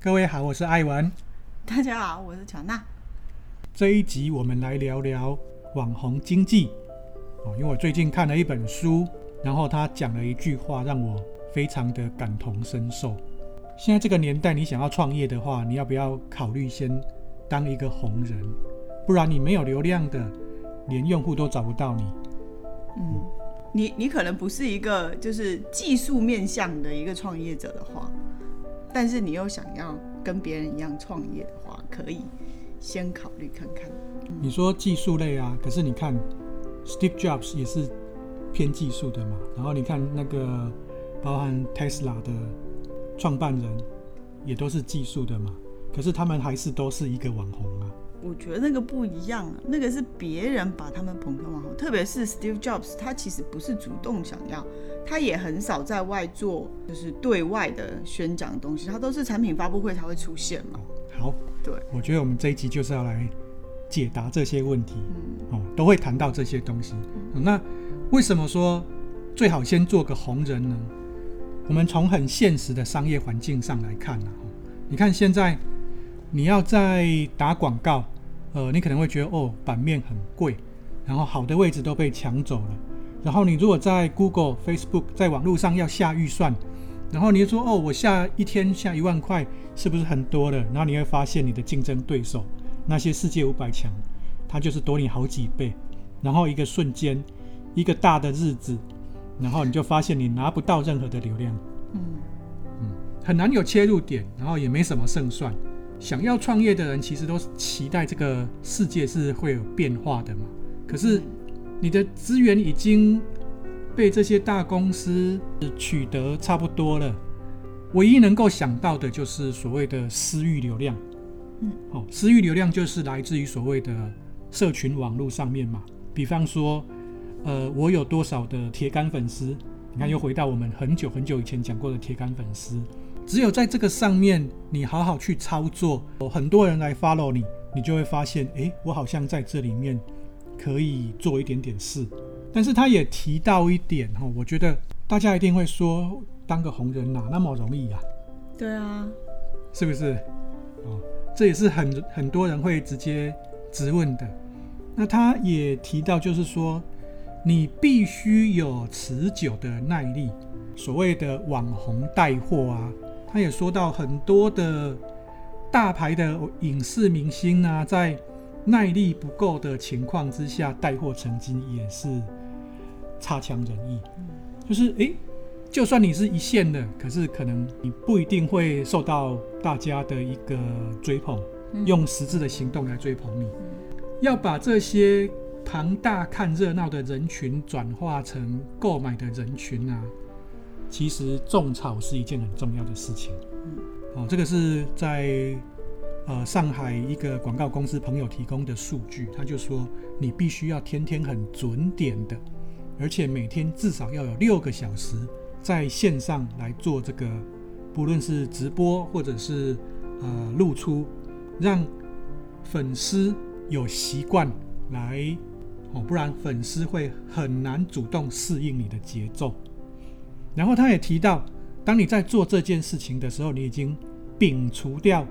各位好，我是艾文。大家好，我是乔娜。这一集我们来聊聊网红经济哦，因为我最近看了一本书，然后他讲了一句话，让我非常的感同身受。现在这个年代，你想要创业的话，你要不要考虑先当一个红人？不然你没有流量的，连用户都找不到你。嗯，你你可能不是一个就是技术面向的一个创业者的话，但是你又想要跟别人一样创业的话，可以先考虑看看。你说技术类啊，可是你看，Steve Jobs 也是偏技术的嘛。然后你看那个包含 Tesla 的。创办人也都是技术的嘛，可是他们还是都是一个网红啊。我觉得那个不一样啊，那个是别人把他们捧成网红，特别是 Steve Jobs，他其实不是主动想要，他也很少在外做，就是对外的宣讲的东西，他都是产品发布会才会出现嘛。好，对，我觉得我们这一集就是要来解答这些问题，嗯、哦，都会谈到这些东西。嗯、那为什么说最好先做个红人呢？我们从很现实的商业环境上来看啊，你看现在你要在打广告，呃，你可能会觉得哦，版面很贵，然后好的位置都被抢走了。然后你如果在 Google、Facebook 在网络上要下预算，然后你就说哦，我下一天下一万块，是不是很多了？然后你会发现你的竞争对手那些世界五百强，他就是多你好几倍。然后一个瞬间，一个大的日子。然后你就发现你拿不到任何的流量，嗯嗯，很难有切入点，然后也没什么胜算。想要创业的人其实都期待这个世界是会有变化的嘛。可是你的资源已经被这些大公司取得差不多了，唯一能够想到的就是所谓的私域流量。嗯，好，私域流量就是来自于所谓的社群网络上面嘛，比方说。呃，我有多少的铁杆粉丝？你看，又回到我们很久很久以前讲过的铁杆粉丝。只有在这个上面，你好好去操作，有很多人来 follow 你，你就会发现，诶，我好像在这里面可以做一点点事。但是他也提到一点哈，我觉得大家一定会说，当个红人哪那么容易呀？对啊，是不是？哦，这也是很很多人会直接质问的。那他也提到，就是说。你必须有持久的耐力，所谓的网红带货啊，他也说到很多的大牌的影视明星啊，在耐力不够的情况之下带货成绩也是差强人意。就是诶，就算你是一线的，可是可能你不一定会受到大家的一个追捧，用实质的行动来追捧你，要把这些。庞大看热闹的人群转化成购买的人群啊，其实种草是一件很重要的事情。嗯哦，这个是在呃上海一个广告公司朋友提供的数据，他就说你必须要天天很准点的，而且每天至少要有六个小时在线上来做这个，不论是直播或者是呃露出，让粉丝有习惯来。哦，不然粉丝会很难主动适应你的节奏。然后他也提到，当你在做这件事情的时候，你已经摒除掉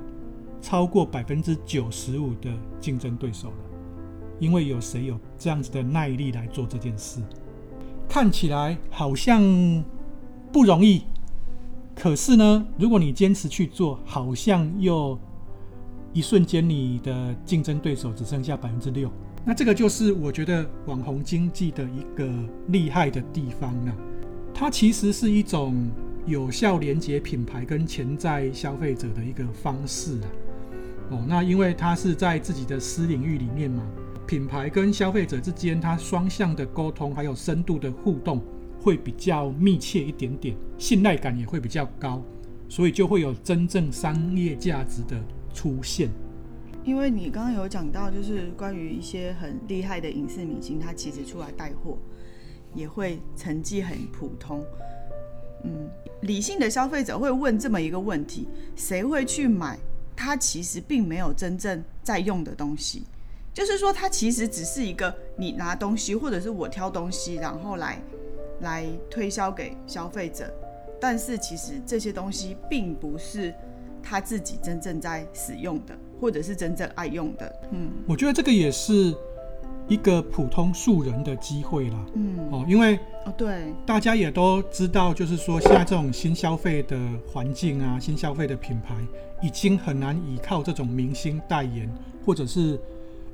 超过百分之九十五的竞争对手了，因为有谁有这样子的耐力来做这件事？看起来好像不容易，可是呢，如果你坚持去做，好像又一瞬间你的竞争对手只剩下百分之六。那这个就是我觉得网红经济的一个厉害的地方了，它其实是一种有效连接品牌跟潜在消费者的一个方式啊。哦，那因为它是在自己的私领域里面嘛，品牌跟消费者之间它双向的沟通还有深度的互动会比较密切一点点，信赖感也会比较高，所以就会有真正商业价值的出现。因为你刚刚有讲到，就是关于一些很厉害的影视明星，他其实出来带货也会成绩很普通。嗯，理性的消费者会问这么一个问题：谁会去买他其实并没有真正在用的东西？就是说，它其实只是一个你拿东西，或者是我挑东西，然后来来推销给消费者但是其实这些东西并不是他自己真正在使用的，或者是真正爱用的。嗯，我觉得这个也是一个普通素人的机会啦。嗯，哦，因为哦对，大家也都知道，就是说现在这种新消费的环境啊，新消费的品牌已经很难依靠这种明星代言，或者是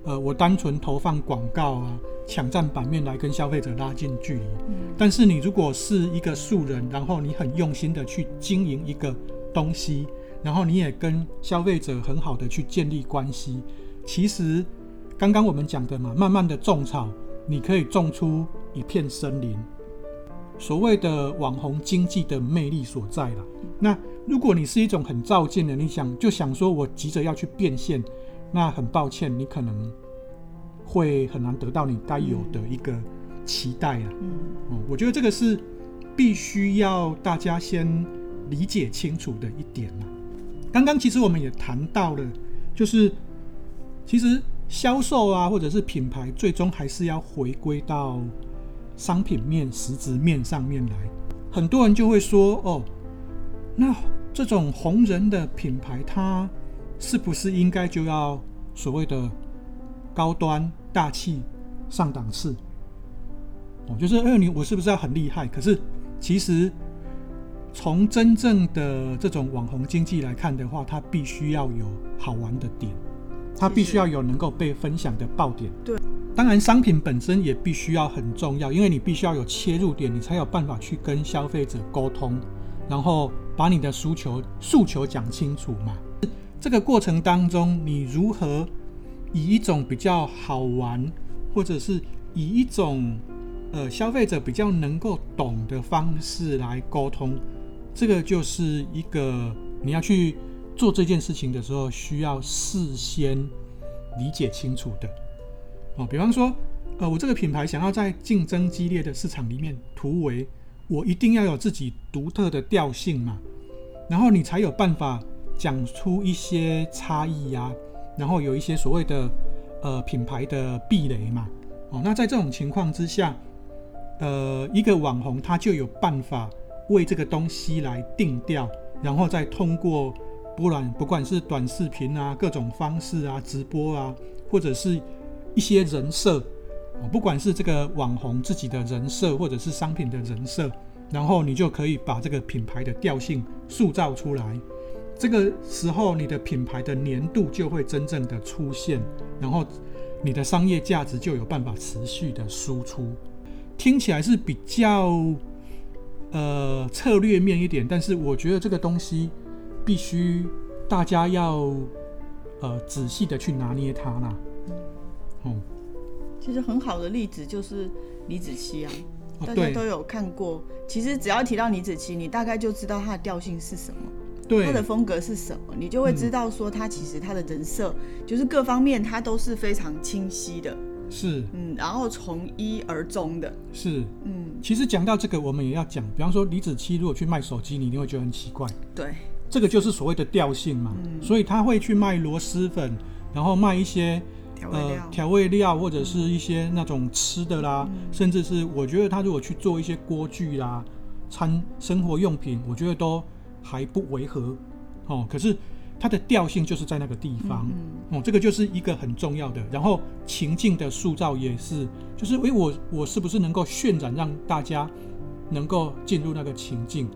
呃，我单纯投放广告啊。抢占版面来跟消费者拉近距离，嗯，但是你如果是一个素人，然后你很用心的去经营一个东西，然后你也跟消费者很好的去建立关系，其实刚刚我们讲的嘛，慢慢的种草，你可以种出一片森林。所谓的网红经济的魅力所在啦。那如果你是一种很照进的，你想就想说我急着要去变现，那很抱歉，你可能。会很难得到你该有的一个期待啊！嗯，哦，我觉得这个是必须要大家先理解清楚的一点啊。刚刚其实我们也谈到了，就是其实销售啊，或者是品牌，最终还是要回归到商品面、实质面上面来。很多人就会说：“哦，那这种红人的品牌，它是不是应该就要所谓的高端？”大气上档次，哦，就是二女，我是不是要很厉害？可是其实从真正的这种网红经济来看的话，它必须要有好玩的点，它必须要有能够被分享的爆点。对，当然商品本身也必须要很重要，因为你必须要有切入点，你才有办法去跟消费者沟通，然后把你的诉求诉求讲清楚嘛。这个过程当中，你如何？以一种比较好玩，或者是以一种呃消费者比较能够懂的方式来沟通，这个就是一个你要去做这件事情的时候需要事先理解清楚的哦。比方说，呃，我这个品牌想要在竞争激烈的市场里面突围，我一定要有自己独特的调性嘛，然后你才有办法讲出一些差异呀、然后有一些所谓的呃品牌的壁垒嘛，哦，那在这种情况之下，呃，一个网红他就有办法为这个东西来定调，然后再通过不然不管是短视频啊、各种方式啊、直播啊，或者是一些人设，不管是这个网红自己的人设，或者是商品的人设，然后你就可以把这个品牌的调性塑造出来。这个时候，你的品牌的年度就会真正的出现，然后你的商业价值就有办法持续的输出。听起来是比较呃策略面一点，但是我觉得这个东西必须大家要呃仔细的去拿捏它啦。嗯，其实很好的例子就是李子柒啊，大家都有看过。其实只要提到李子柒，你大概就知道他的调性是什么。对，他的风格是什么，你就会知道说他其实他的人设、嗯、就是各方面他都是非常清晰的，是，嗯，然后从一而终的，是，嗯，其实讲到这个，我们也要讲，比方说李子柒如果去卖手机，你一定会觉得很奇怪，对，这个就是所谓的调性嘛，嗯、所以他会去卖螺蛳粉，然后卖一些调味料、呃、调味料或者是一些那种吃的啦，嗯、甚至是我觉得他如果去做一些锅具啦、餐生活用品，我觉得都。还不违和，哦，可是它的调性就是在那个地方，嗯这个就是一个很重要的。然后情境的塑造也是，就是诶，我我是不是能够渲染让大家能够进入那个情境？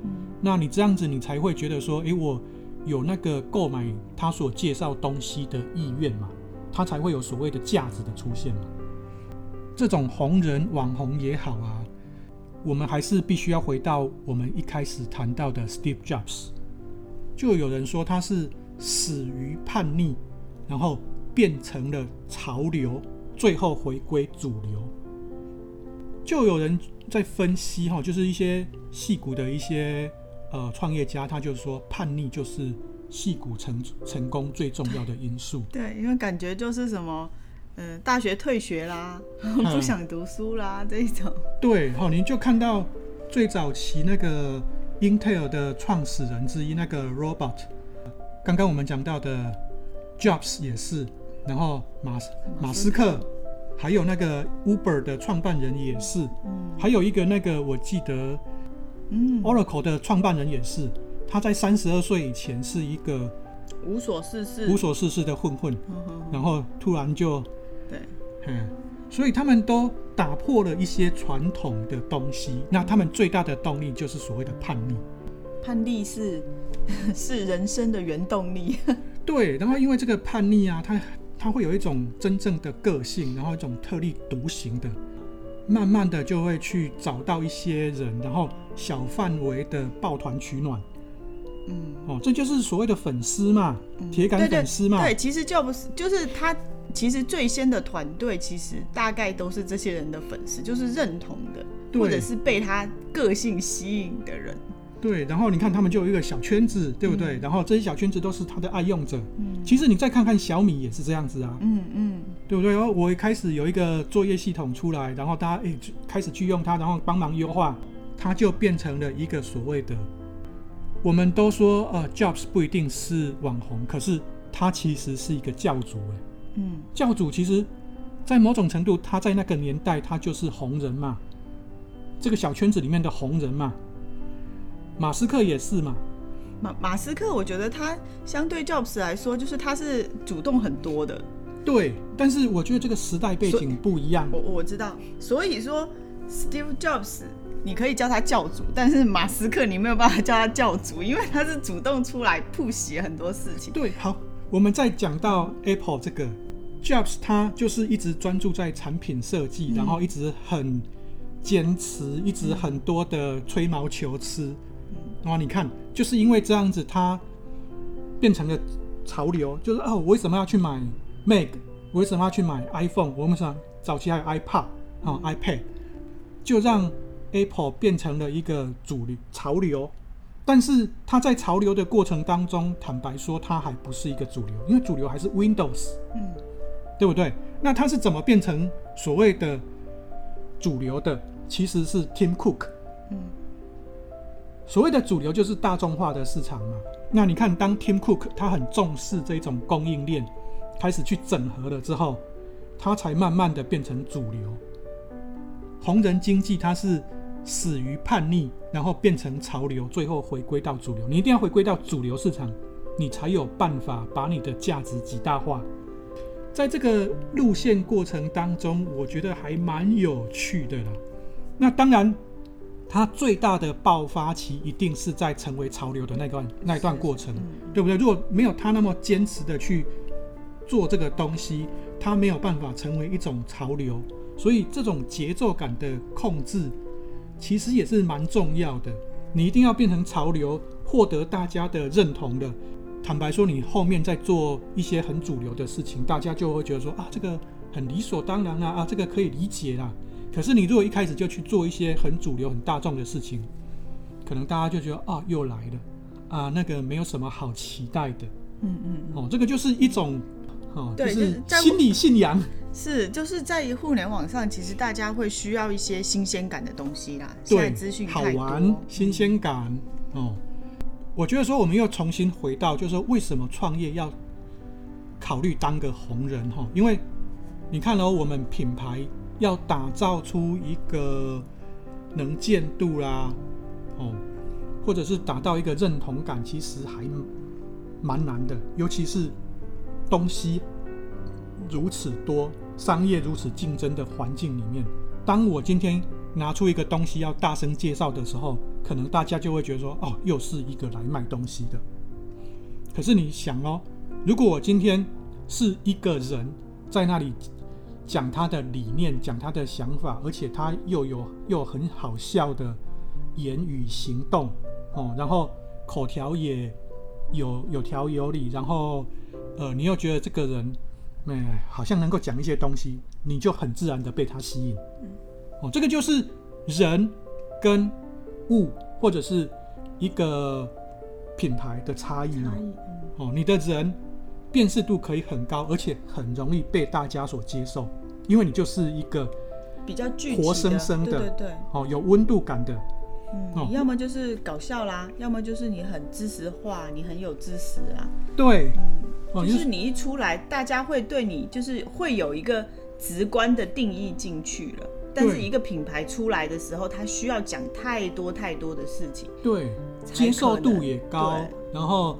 那你这样子，你才会觉得说，诶，我有那个购买他所介绍东西的意愿嘛，他才会有所谓的价值的出现嘛。这种红人网红也好啊。我们还是必须要回到我们一开始谈到的 Steve Jobs，就有人说他是死于叛逆，然后变成了潮流，最后回归主流。就有人在分析哈，就是一些戏骨的一些呃创业家，他就是说叛逆就是戏骨成成功最重要的因素。对，因为感觉就是什么。嗯，大学退学啦，不想读书啦，嗯、这一种。对，好，您就看到最早期那个英特尔的创始人之一那个 Robot，刚刚我们讲到的 Jobs 也是，然后马马斯克，还有那个 Uber 的创办人也是，嗯，还有一个那个我记得嗯，Oracle 的创办人也是，他在三十二岁以前是一个无所事事、无所事事的混混，嗯然后突然就，对，嗯，所以他们都打破了一些传统的东西。那他们最大的动力就是所谓的叛逆。叛逆是 是人生的原动力。对，然后因为这个叛逆啊，他他会有一种真正的个性，然后一种特立独行的，慢慢的就会去找到一些人，然后小范围的抱团取暖。嗯，哦，这就是所谓的粉丝嘛，铁杆粉丝嘛。对，其实就不是，就是他其实最先的团队，其实大概都是这些人的粉丝，就是认同的，或者是被他个性吸引的人。对，然后你看他们就有一个小圈子，对不对？嗯、然后这些小圈子都是他的爱用者。嗯，其实你再看看小米也是这样子啊。嗯嗯，对不对？然后我一开始有一个作业系统出来，然后大家诶开始去用它，然后帮忙优化，它就变成了一个所谓的，我们都说呃，Jobs 不一定是网红，可是他其实是一个教主诶。嗯，教主其实，在某种程度，他在那个年代他就是红人嘛，这个小圈子里面的红人嘛。马斯克也是嘛？马马斯克，我觉得他相对 Jobs 来说，就是他是主动很多的。对，但是我觉得这个时代背景不一样。我我知道，所以说 Steve Jobs 你可以叫他教主，但是马斯克你没有办法叫他教主，因为他是主动出来 push 很多事情。对，好，我们再讲到 Apple 这个 Jobs，他就是一直专注在产品设计，嗯、然后一直很坚持，一直很多的吹毛求疵。然后你看，就是因为这样子，它变成了潮流。就是哦，我为什么要去买 Mac？我为什么要去买 iPhone？我们想早期还有 iPad 啊、哦、iPad，就让 Apple 变成了一个主流潮流。但是它在潮流的过程当中，坦白说，它还不是一个主流，因为主流还是 Windows，嗯，对不对？那它是怎么变成所谓的主流的？其实是 Tim Cook，嗯。所谓的主流就是大众化的市场嘛。那你看，当 Tim Cook 他很重视这种供应链，开始去整合了之后，他才慢慢的变成主流。红人经济它是始于叛逆，然后变成潮流，最后回归到主流。你一定要回归到主流市场，你才有办法把你的价值极大化。在这个路线过程当中，我觉得还蛮有趣的啦。那当然。它最大的爆发期一定是在成为潮流的那段那段过程，对不对？如果没有他那么坚持的去做这个东西，他没有办法成为一种潮流。所以这种节奏感的控制，其实也是蛮重要的。你一定要变成潮流，获得大家的认同的。坦白说，你后面在做一些很主流的事情，大家就会觉得说啊，这个很理所当然啊，啊，这个可以理解啦。可是你如果一开始就去做一些很主流、很大众的事情，可能大家就觉得啊，又来了啊，那个没有什么好期待的。嗯嗯，哦，这个就是一种哦，对，就是心理信仰。是，就是在互联网上，其实大家会需要一些新鲜感的东西啦。对，现在资讯好玩，新鲜感。哦，我觉得说我们又重新回到，就是说为什么创业要考虑当个红人？哈，因为你看哦，我们品牌。要打造出一个能见度啦，哦，或者是达到一个认同感，其实还蛮难的。尤其是东西如此多，商业如此竞争的环境里面，当我今天拿出一个东西要大声介绍的时候，可能大家就会觉得说：“哦，又是一个来卖东西的。”可是你想哦，如果我今天是一个人在那里。讲他的理念，讲他的想法，而且他又有又很好笑的言语行动哦，然后口条也有有条有理，然后呃，你又觉得这个人哎好像能够讲一些东西，你就很自然的被他吸引。哦，这个就是人跟物或者是一个品牌的差异嘛。哦，你的人。辨识度可以很高，而且很容易被大家所接受，因为你就是一个比较具活生生的，对对对，哦，有温度感的。嗯，你要么就是搞笑啦，要么就是你很知识化，你很有知识啊。对，嗯，就是你一出来，大家会对你就是会有一个直观的定义进去了，但是一个品牌出来的时候，它需要讲太多太多的事情，对，接受度也高，然后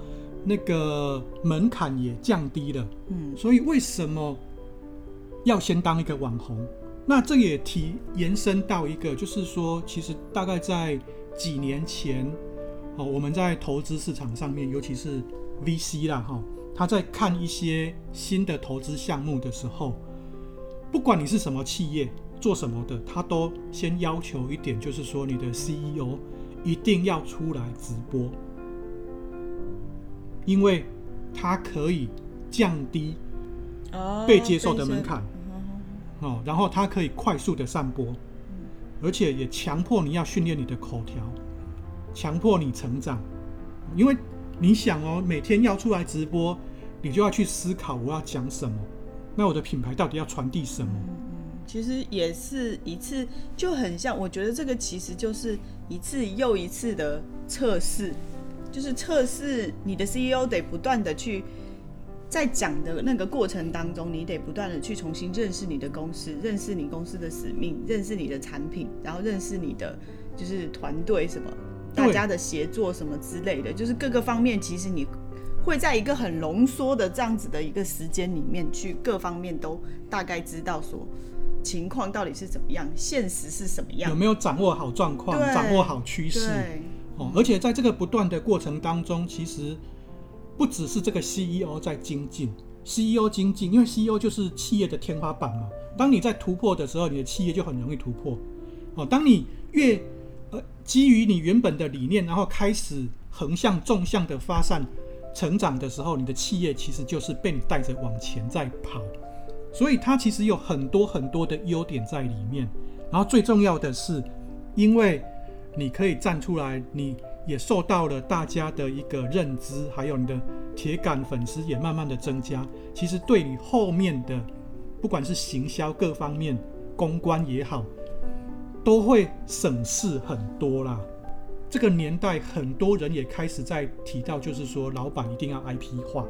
那个门槛也降低了，嗯，所以为什么要先当一个网红？那这也提延伸到一个，就是说，其实大概在几年前，哦，我们在投资市场上面，尤其是 VC 啦，哈，他在看一些新的投资项目的时候，不管你是什么企业，做什么的，他都先要求一点，就是说，你的 CEO 一定要出来直播，因为它可以降低被接受的门槛。哦，然后它可以快速的散播，而且也强迫你要训练你的口条，强迫你成长，因为你想哦，每天要出来直播，你就要去思考我要讲什么，那我的品牌到底要传递什么？嗯，其实也是一次，就很像，我觉得这个其实就是一次又一次的测试，就是测试你的 CEO 得不断的去。在讲的那个过程当中，你得不断的去重新认识你的公司，认识你公司的使命，认识你的产品，然后认识你的就是团队什么，大家的协作什么之类的，就是各个方面，其实你会在一个很浓缩的这样子的一个时间里面去各方面都大概知道说情况到底是怎么样，现实是什么样，有没有掌握好状况，掌握好趋势，哦，而且在这个不断的过程当中，其实。不只是这个 CEO 在精进，CEO 精进，因为 CEO 就是企业的天花板嘛。当你在突破的时候，你的企业就很容易突破。哦，当你越呃基于你原本的理念，然后开始横向纵向的发散成长的时候，你的企业其实就是被你带着往前在跑。所以它其实有很多很多的优点在里面。然后最重要的是，因为你可以站出来，你。也受到了大家的一个认知，还有你的铁杆粉丝也慢慢的增加。其实对你后面的，不管是行销各方面、公关也好，都会省事很多啦。这个年代，很多人也开始在提到，就是说，老板一定要 IP 化。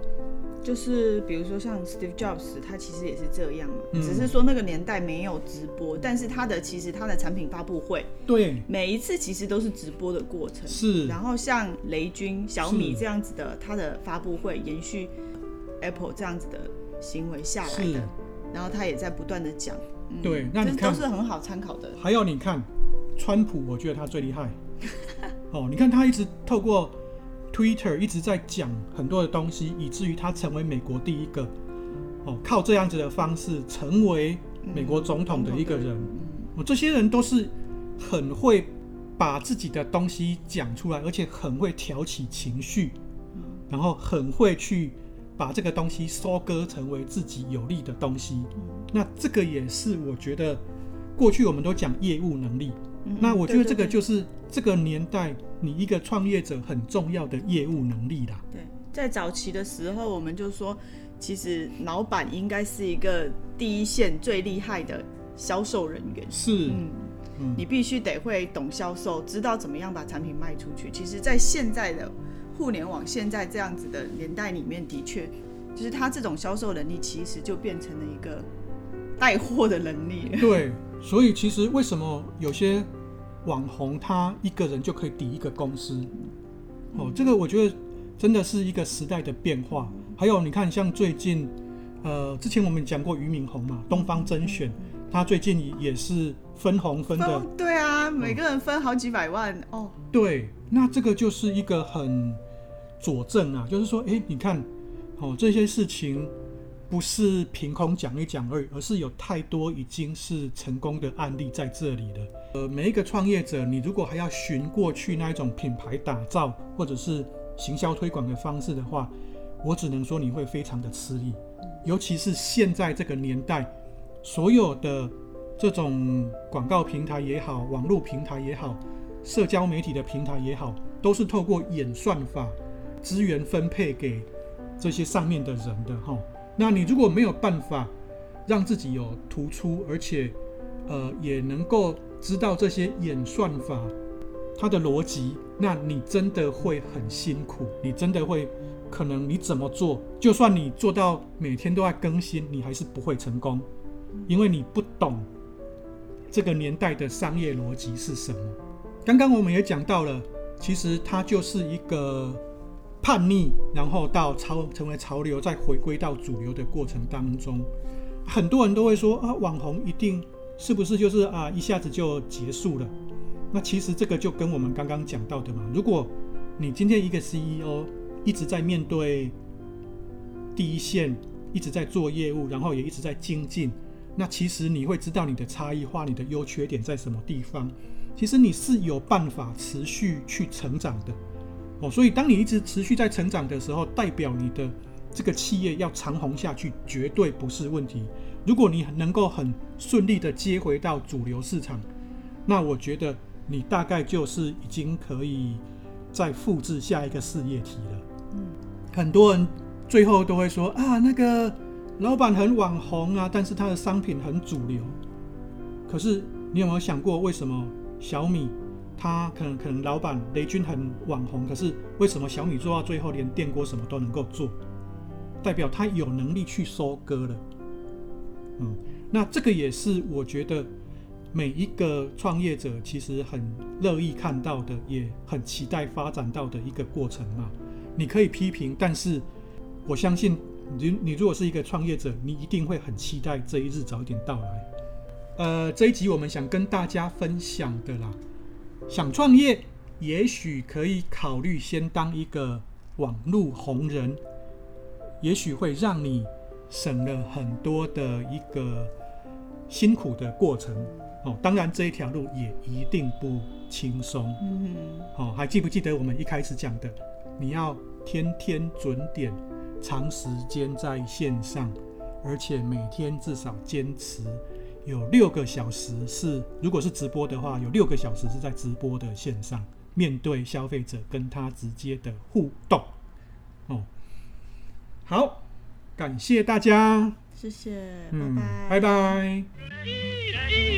就是比如说像 Steve Jobs，他其实也是这样嘛，嗯，只是说那个年代没有直播，但是他的其实他的产品发布会，对，每一次其实都是直播的过程。是。然后像雷军、小米这样子的，他的发布会延续 Apple 这样子的行为下来的，然后他也在不断的讲。嗯，对，那你看都是很好参考的。还有你看，川普，我觉得他最厉害。哦，你看他一直透过。Twitter 一直在讲很多的东西，以至于他成为美国第一个哦，靠这样子的方式成为美国总统的一个人。我、嗯、这些人都是很会把自己的东西讲出来，而且很会挑起情绪，然后很会去把这个东西收割成为自己有利的东西。那这个也是我觉得过去我们都讲业务能力。那我觉得这个就是这个年代你一个创业者很重要的业务能力啦。对，在早期的时候，我们就说，其实老板应该是一个第一线最厉害的销售人员。是，嗯，你必须得会懂销售，知道怎么样把产品卖出去。其实，在现在的互联网现在这样子的年代里面，的确，就是他这种销售能力，其实就变成了一个带货的能力。对，所以其实为什么有些网红他一个人就可以抵一个公司，哦，这个我觉得真的是一个时代的变化。还有你看，像最近，呃，之前我们讲过俞敏洪嘛，东方甄选，他最近也是分红分的，对啊，每个人分好几百万哦。对，那这个就是一个很佐证啊，就是说，哎，你看，哦，这些事情。不是凭空讲一讲而已，而是有太多已经是成功的案例在这里了。呃，每一个创业者，你如果还要寻过去那一种品牌打造或者是行销推广的方式的话，我只能说你会非常的吃力。尤其是现在这个年代，所有的这种广告平台也好，网络平台也好，社交媒体的平台也好，都是透过演算法资源分配给这些上面的人的哈。那你如果没有办法让自己有突出，而且呃也能够知道这些演算法它的逻辑，那你真的会很辛苦，你真的会可能你怎么做，就算你做到每天都在更新，你还是不会成功，因为你不懂这个年代的商业逻辑是什么。刚刚我们也讲到了，其实它就是一个叛逆，然后到潮成为潮流，再回归到主流的过程当中。很多人都会说啊，网红一定是不是就是啊一下子就结束了？那其实这个就跟我们刚刚讲到的嘛，如果你今天一个 CEO 一直在面对第一线，一直在做业务，然后也一直在精进，那其实你会知道你的差异化，你的优缺点在什么地方。其实你是有办法持续去成长的哦。所以当你一直持续在成长的时候，代表你的这个企业要长红下去，绝对不是问题。如果你能够很顺利的接回到主流市场，那我觉得你大概就是已经可以再复制下一个事业体了。嗯，很多人最后都会说啊，那个老板很网红啊，但是他的商品很主流。可是你有没有想过，为什么小米他可能可能老板雷军很网红，可是为什么小米做到最后连电锅什么都能够做？代表他有能力去收割了。嗯，那这个也是我觉得每一个创业者其实很乐意看到的，也很期待发展到的一个过程嘛。你可以批评，但是我相信你，你如果是一个创业者，你一定会很期待这一日早一点到来。呃，这一集我们想跟大家分享的啦，想创业，也许可以考虑先当一个网络红人，也许会让你。省了很多的一个辛苦的过程哦，当然这一条路也一定不轻松。嗯，好，还记不记得我们一开始讲的？你要天天准点，长时间在线上，而且每天至少坚持有六个小时是，如果是直播的话，有六个小时是在直播的线上，面对消费者，跟他直接的互动。哦，好。感谢大家，谢谢，嗯，拜拜，拜拜。